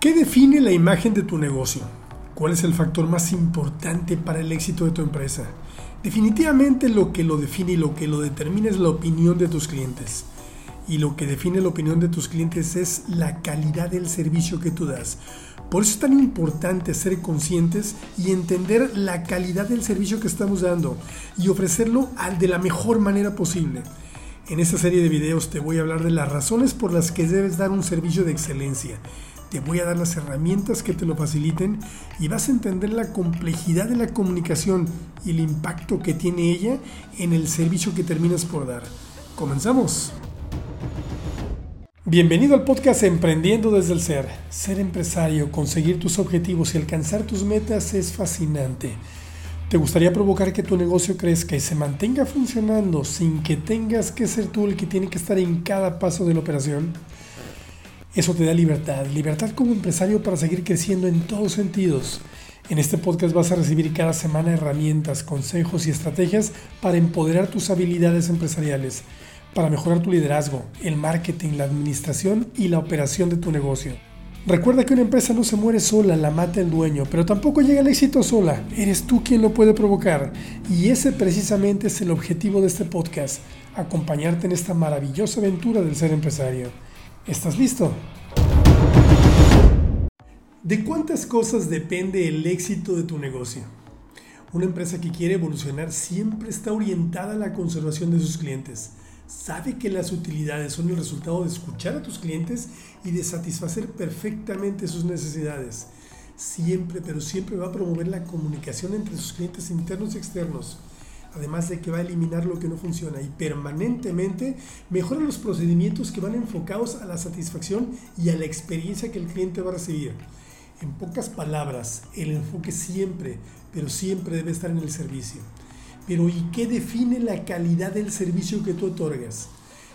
¿Qué define la imagen de tu negocio? ¿Cuál es el factor más importante para el éxito de tu empresa? Definitivamente lo que lo define y lo que lo determina es la opinión de tus clientes. Y lo que define la opinión de tus clientes es la calidad del servicio que tú das. Por eso es tan importante ser conscientes y entender la calidad del servicio que estamos dando y ofrecerlo de la mejor manera posible. En esta serie de videos te voy a hablar de las razones por las que debes dar un servicio de excelencia. Voy a dar las herramientas que te lo faciliten y vas a entender la complejidad de la comunicación y el impacto que tiene ella en el servicio que terminas por dar. Comenzamos. Bienvenido al podcast Emprendiendo desde el Ser. Ser empresario, conseguir tus objetivos y alcanzar tus metas es fascinante. ¿Te gustaría provocar que tu negocio crezca y se mantenga funcionando sin que tengas que ser tú el que tiene que estar en cada paso de la operación? Eso te da libertad, libertad como empresario para seguir creciendo en todos sentidos. En este podcast vas a recibir cada semana herramientas, consejos y estrategias para empoderar tus habilidades empresariales para mejorar tu liderazgo, el marketing, la administración y la operación de tu negocio. Recuerda que una empresa no se muere sola, la mata el dueño, pero tampoco llega al éxito sola. Eres tú quien lo puede provocar. Y ese precisamente es el objetivo de este podcast, acompañarte en esta maravillosa aventura del ser empresario. ¿Estás listo? ¿De cuántas cosas depende el éxito de tu negocio? Una empresa que quiere evolucionar siempre está orientada a la conservación de sus clientes sabe que las utilidades son el resultado de escuchar a tus clientes y de satisfacer perfectamente sus necesidades. Siempre, pero siempre va a promover la comunicación entre sus clientes internos y externos. Además de que va a eliminar lo que no funciona y permanentemente mejora los procedimientos que van enfocados a la satisfacción y a la experiencia que el cliente va a recibir. En pocas palabras, el enfoque siempre, pero siempre debe estar en el servicio. Pero ¿y qué define la calidad del servicio que tú otorgas?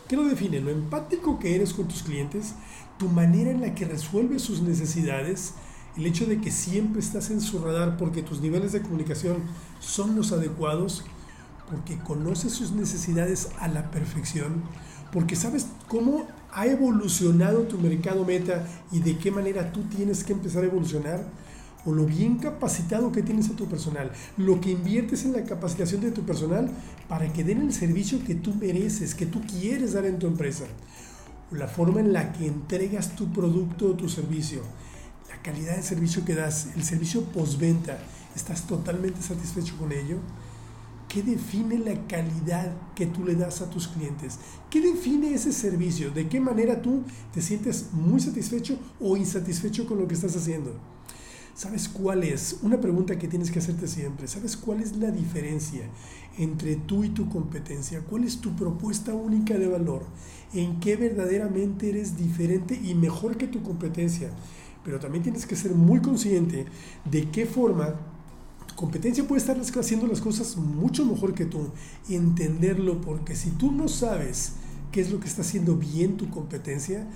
¿Qué lo define? Lo empático que eres con tus clientes, tu manera en la que resuelves sus necesidades, el hecho de que siempre estás en su radar porque tus niveles de comunicación son los adecuados, porque conoces sus necesidades a la perfección, porque sabes cómo ha evolucionado tu mercado meta y de qué manera tú tienes que empezar a evolucionar o lo bien capacitado que tienes a tu personal, lo que inviertes en la capacitación de tu personal para que den el servicio que tú mereces, que tú quieres dar en tu empresa, o la forma en la que entregas tu producto o tu servicio, la calidad de servicio que das, el servicio postventa, ¿estás totalmente satisfecho con ello? ¿Qué define la calidad que tú le das a tus clientes? ¿Qué define ese servicio? ¿De qué manera tú te sientes muy satisfecho o insatisfecho con lo que estás haciendo? ¿Sabes cuál es? Una pregunta que tienes que hacerte siempre. ¿Sabes cuál es la diferencia entre tú y tu competencia? ¿Cuál es tu propuesta única de valor? ¿En qué verdaderamente eres diferente y mejor que tu competencia? Pero también tienes que ser muy consciente de qué forma competencia puede estar haciendo las cosas mucho mejor que tú. Entenderlo porque si tú no sabes qué es lo que está haciendo bien tu competencia,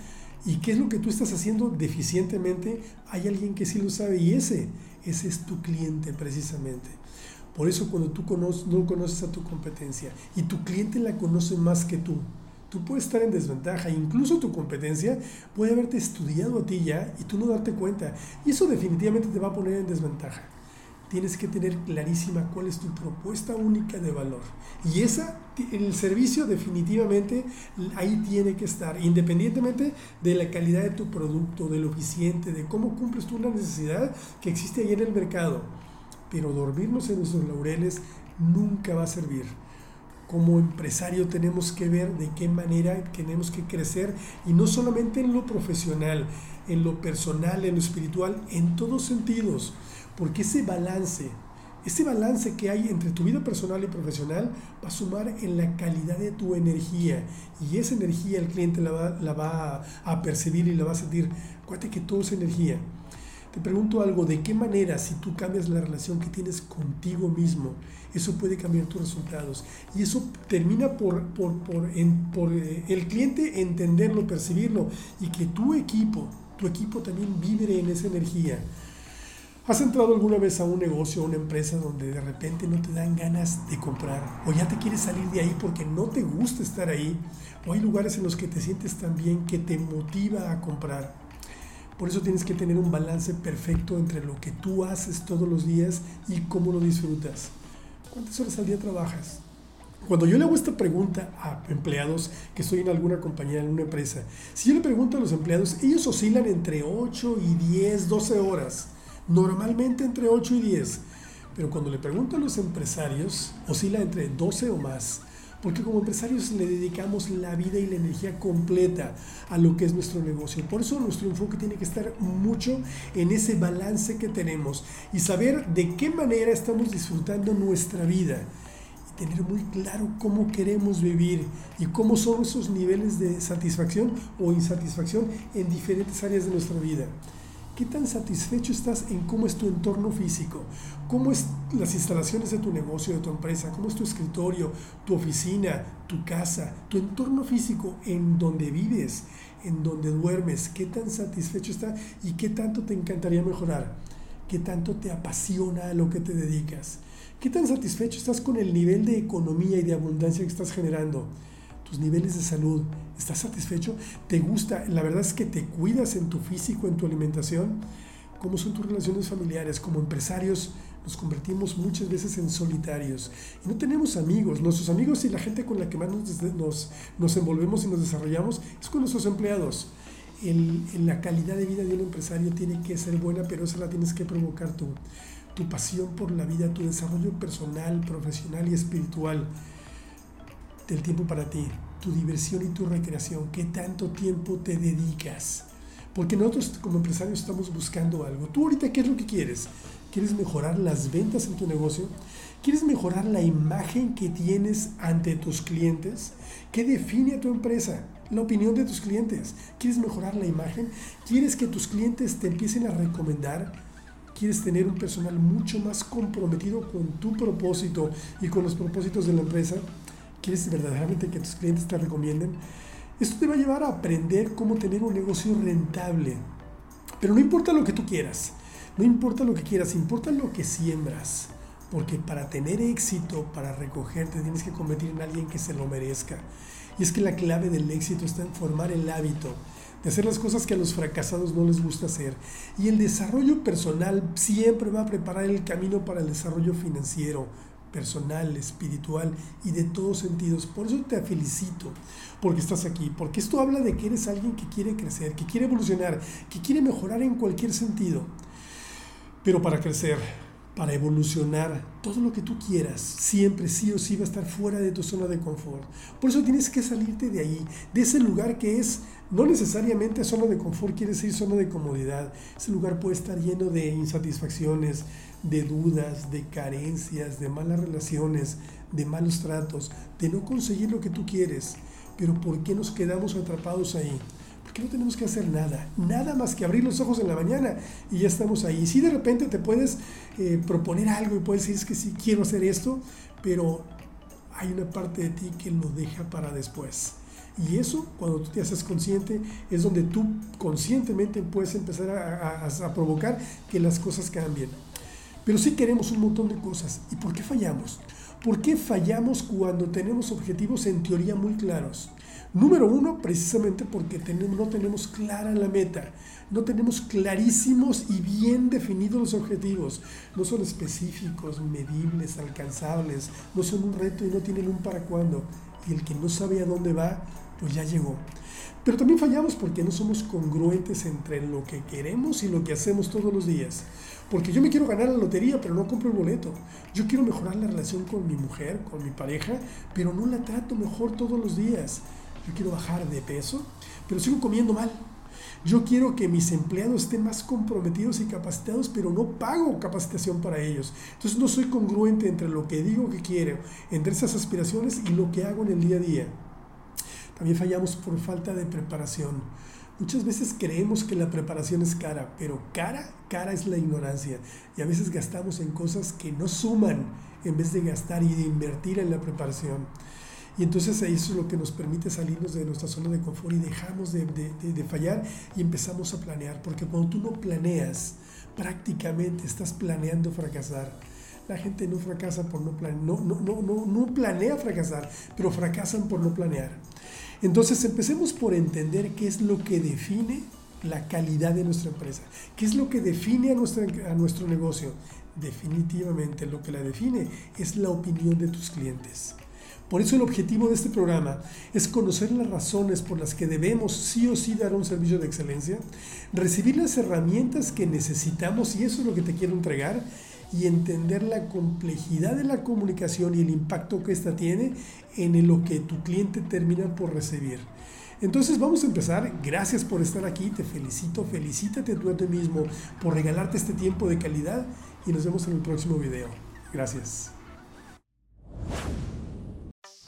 ¿Y qué es lo que tú estás haciendo deficientemente? Hay alguien que sí lo sabe y ese, ese es tu cliente precisamente. Por eso cuando tú no conoces a tu competencia y tu cliente la conoce más que tú, tú puedes estar en desventaja. Incluso tu competencia puede haberte estudiado a ti ya y tú no darte cuenta. Y eso definitivamente te va a poner en desventaja tienes que tener clarísima cuál es tu propuesta única de valor. Y esa, el servicio definitivamente ahí tiene que estar, independientemente de la calidad de tu producto, de lo eficiente, de cómo cumples tú una necesidad que existe ahí en el mercado. Pero dormirnos en nuestros laureles nunca va a servir. Como empresario tenemos que ver de qué manera tenemos que crecer y no solamente en lo profesional, en lo personal, en lo espiritual, en todos sentidos porque ese balance, ese balance que hay entre tu vida personal y profesional va a sumar en la calidad de tu energía. Y esa energía el cliente la va, la va a percibir y la va a sentir. Acuérdate que todo es energía. Te pregunto algo, ¿de qué manera si tú cambias la relación que tienes contigo mismo, eso puede cambiar tus resultados? Y eso termina por, por, por, por eh, el cliente entenderlo, percibirlo y que tu equipo, tu equipo también vibre en esa energía. ¿Has entrado alguna vez a un negocio, a una empresa donde de repente no te dan ganas de comprar? O ya te quieres salir de ahí porque no te gusta estar ahí. O hay lugares en los que te sientes tan bien que te motiva a comprar. Por eso tienes que tener un balance perfecto entre lo que tú haces todos los días y cómo lo disfrutas. ¿Cuántas horas al día trabajas? Cuando yo le hago esta pregunta a empleados que estoy en alguna compañía, en una empresa, si yo le pregunto a los empleados, ellos oscilan entre 8 y 10, 12 horas. Normalmente entre 8 y 10. Pero cuando le pregunto a los empresarios, oscila entre 12 o más. Porque como empresarios le dedicamos la vida y la energía completa a lo que es nuestro negocio. Por eso nuestro enfoque tiene que estar mucho en ese balance que tenemos y saber de qué manera estamos disfrutando nuestra vida. Y tener muy claro cómo queremos vivir y cómo son esos niveles de satisfacción o insatisfacción en diferentes áreas de nuestra vida. ¿Qué tan satisfecho estás en cómo es tu entorno físico? ¿Cómo es las instalaciones de tu negocio, de tu empresa? ¿Cómo es tu escritorio, tu oficina, tu casa, tu entorno físico en donde vives, en donde duermes? ¿Qué tan satisfecho está y qué tanto te encantaría mejorar? ¿Qué tanto te apasiona lo que te dedicas? ¿Qué tan satisfecho estás con el nivel de economía y de abundancia que estás generando? tus niveles de salud, ¿estás satisfecho? ¿Te gusta? La verdad es que te cuidas en tu físico, en tu alimentación. ¿Cómo son tus relaciones familiares? Como empresarios nos convertimos muchas veces en solitarios y no tenemos amigos. Nuestros amigos y la gente con la que más nos, nos, envolvemos y nos desarrollamos es con nuestros empleados. El, la calidad de vida de un empresario tiene que ser buena, pero esa la tienes que provocar tú. Tu pasión por la vida, tu desarrollo personal, profesional y espiritual del tiempo para ti, tu diversión y tu recreación, qué tanto tiempo te dedicas. Porque nosotros como empresarios estamos buscando algo. Tú ahorita, ¿qué es lo que quieres? ¿Quieres mejorar las ventas en tu negocio? ¿Quieres mejorar la imagen que tienes ante tus clientes? ¿Qué define a tu empresa? La opinión de tus clientes. ¿Quieres mejorar la imagen? ¿Quieres que tus clientes te empiecen a recomendar? ¿Quieres tener un personal mucho más comprometido con tu propósito y con los propósitos de la empresa? Quieres verdaderamente que tus clientes te recomienden, esto te va a llevar a aprender cómo tener un negocio rentable. Pero no importa lo que tú quieras, no importa lo que quieras, importa lo que siembras. Porque para tener éxito, para recogerte, tienes que convertir en alguien que se lo merezca. Y es que la clave del éxito está en formar el hábito de hacer las cosas que a los fracasados no les gusta hacer. Y el desarrollo personal siempre va a preparar el camino para el desarrollo financiero, personal, espiritual y de todos sentidos. Por eso te felicito, porque estás aquí, porque esto habla de que eres alguien que quiere crecer, que quiere evolucionar, que quiere mejorar en cualquier sentido. Pero para crecer, para evolucionar, todo lo que tú quieras, siempre sí o sí va a estar fuera de tu zona de confort. Por eso tienes que salirte de ahí, de ese lugar que es no necesariamente zona de confort, quiere decir zona de comodidad. Ese lugar puede estar lleno de insatisfacciones, de dudas, de carencias, de malas relaciones, de malos tratos, de no conseguir lo que tú quieres. Pero ¿por qué nos quedamos atrapados ahí? Porque no tenemos que hacer nada, nada más que abrir los ojos en la mañana y ya estamos ahí. Si de repente te puedes eh, proponer algo y puedes decir que sí quiero hacer esto, pero hay una parte de ti que lo deja para después. Y eso, cuando tú te haces consciente, es donde tú conscientemente puedes empezar a, a provocar que las cosas cambien. Pero sí queremos un montón de cosas. ¿Y por qué fallamos? ¿Por qué fallamos cuando tenemos objetivos en teoría muy claros? Número uno, precisamente porque no tenemos clara la meta, no tenemos clarísimos y bien definidos los objetivos, no son específicos, medibles, alcanzables, no son un reto y no tienen un para cuándo. Y el que no sabe a dónde va, pues ya llegó. Pero también fallamos porque no somos congruentes entre lo que queremos y lo que hacemos todos los días. Porque yo me quiero ganar la lotería, pero no compro el boleto. Yo quiero mejorar la relación con mi mujer, con mi pareja, pero no la trato mejor todos los días. Yo quiero bajar de peso, pero sigo comiendo mal. Yo quiero que mis empleados estén más comprometidos y capacitados, pero no pago capacitación para ellos. Entonces no soy congruente entre lo que digo que quiero, entre esas aspiraciones y lo que hago en el día a día. También fallamos por falta de preparación. Muchas veces creemos que la preparación es cara, pero cara, cara es la ignorancia. Y a veces gastamos en cosas que no suman en vez de gastar y de invertir en la preparación. Y entonces eso es lo que nos permite salirnos de nuestra zona de confort y dejamos de, fallar y empezamos a planear. Porque cuando tú no planeas, prácticamente estás planeando fracasar. La gente no fracasa por no planear, no, no, no, no planea fracasar, pero fracasan por no planear. Entonces empecemos por entender qué es lo que define la calidad de nuestra empresa. ¿Qué es lo que define a, nuestra, a nuestro negocio? Definitivamente lo que la define es la opinión de tus clientes. Por eso el objetivo de este programa es conocer las razones por las que debemos sí o sí dar un servicio de excelencia, recibir las herramientas que necesitamos y eso es lo que te quiero entregar y entender la complejidad de la comunicación y el impacto que ésta tiene en lo que tu cliente termina por recibir. Entonces vamos a empezar. Gracias por estar aquí. Te felicito. Felicítate tú a ti mismo por regalarte este tiempo de calidad y nos vemos en el próximo video. Gracias.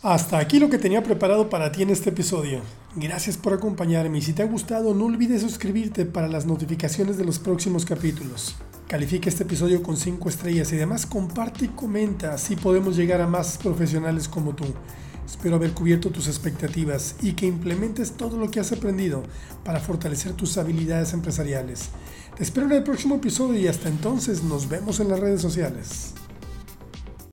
Hasta aquí lo que tenía preparado para ti en este episodio. Gracias por acompañarme y si te ha gustado no olvides suscribirte para las notificaciones de los próximos capítulos. Califica este episodio con 5 estrellas y además comparte y comenta, así podemos llegar a más profesionales como tú. Espero haber cubierto tus expectativas y que implementes todo lo que has aprendido para fortalecer tus habilidades empresariales. Te espero en el próximo episodio y hasta entonces nos vemos en las redes sociales.